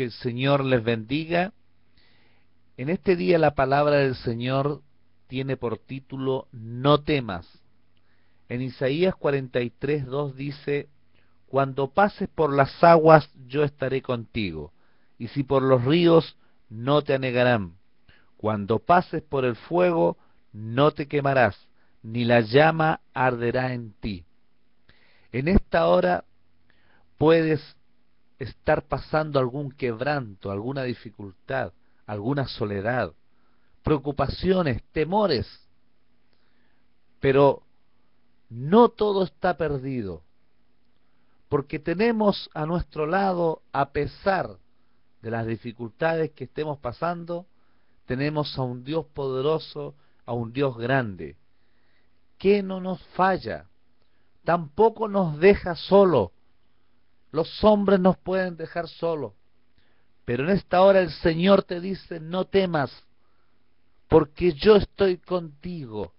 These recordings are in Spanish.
que el Señor les bendiga. En este día la palabra del Señor tiene por título No temas. En Isaías 43, 2 dice, Cuando pases por las aguas yo estaré contigo, y si por los ríos no te anegarán. Cuando pases por el fuego no te quemarás, ni la llama arderá en ti. En esta hora puedes estar pasando algún quebranto, alguna dificultad, alguna soledad, preocupaciones, temores. Pero no todo está perdido, porque tenemos a nuestro lado, a pesar de las dificultades que estemos pasando, tenemos a un Dios poderoso, a un Dios grande, que no nos falla, tampoco nos deja solo, los hombres nos pueden dejar solos. Pero en esta hora el Señor te dice, no temas, porque yo estoy contigo.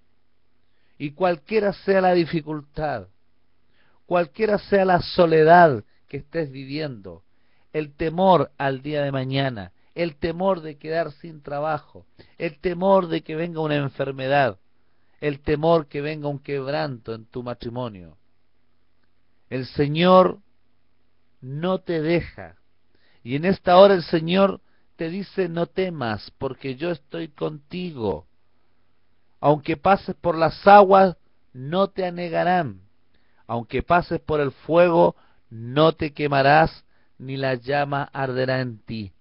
Y cualquiera sea la dificultad, cualquiera sea la soledad que estés viviendo, el temor al día de mañana, el temor de quedar sin trabajo, el temor de que venga una enfermedad, el temor que venga un quebranto en tu matrimonio. El Señor no te deja. Y en esta hora el Señor te dice, no temas, porque yo estoy contigo. Aunque pases por las aguas, no te anegarán. Aunque pases por el fuego, no te quemarás, ni la llama arderá en ti.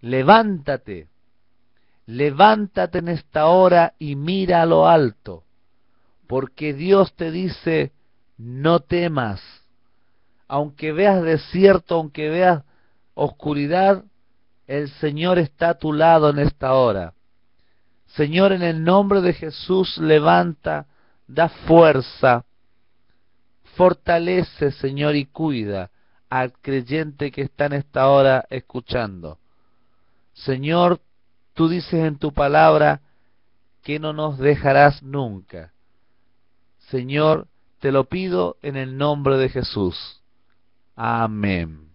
Levántate, levántate en esta hora y mira a lo alto, porque Dios te dice, no temas aunque veas desierto, aunque veas oscuridad, el Señor está a tu lado en esta hora. Señor, en el nombre de Jesús, levanta, da fuerza, fortalece, Señor, y cuida al creyente que está en esta hora escuchando. Señor, tú dices en tu palabra que no nos dejarás nunca. Señor, te lo pido en el nombre de Jesús. Amén.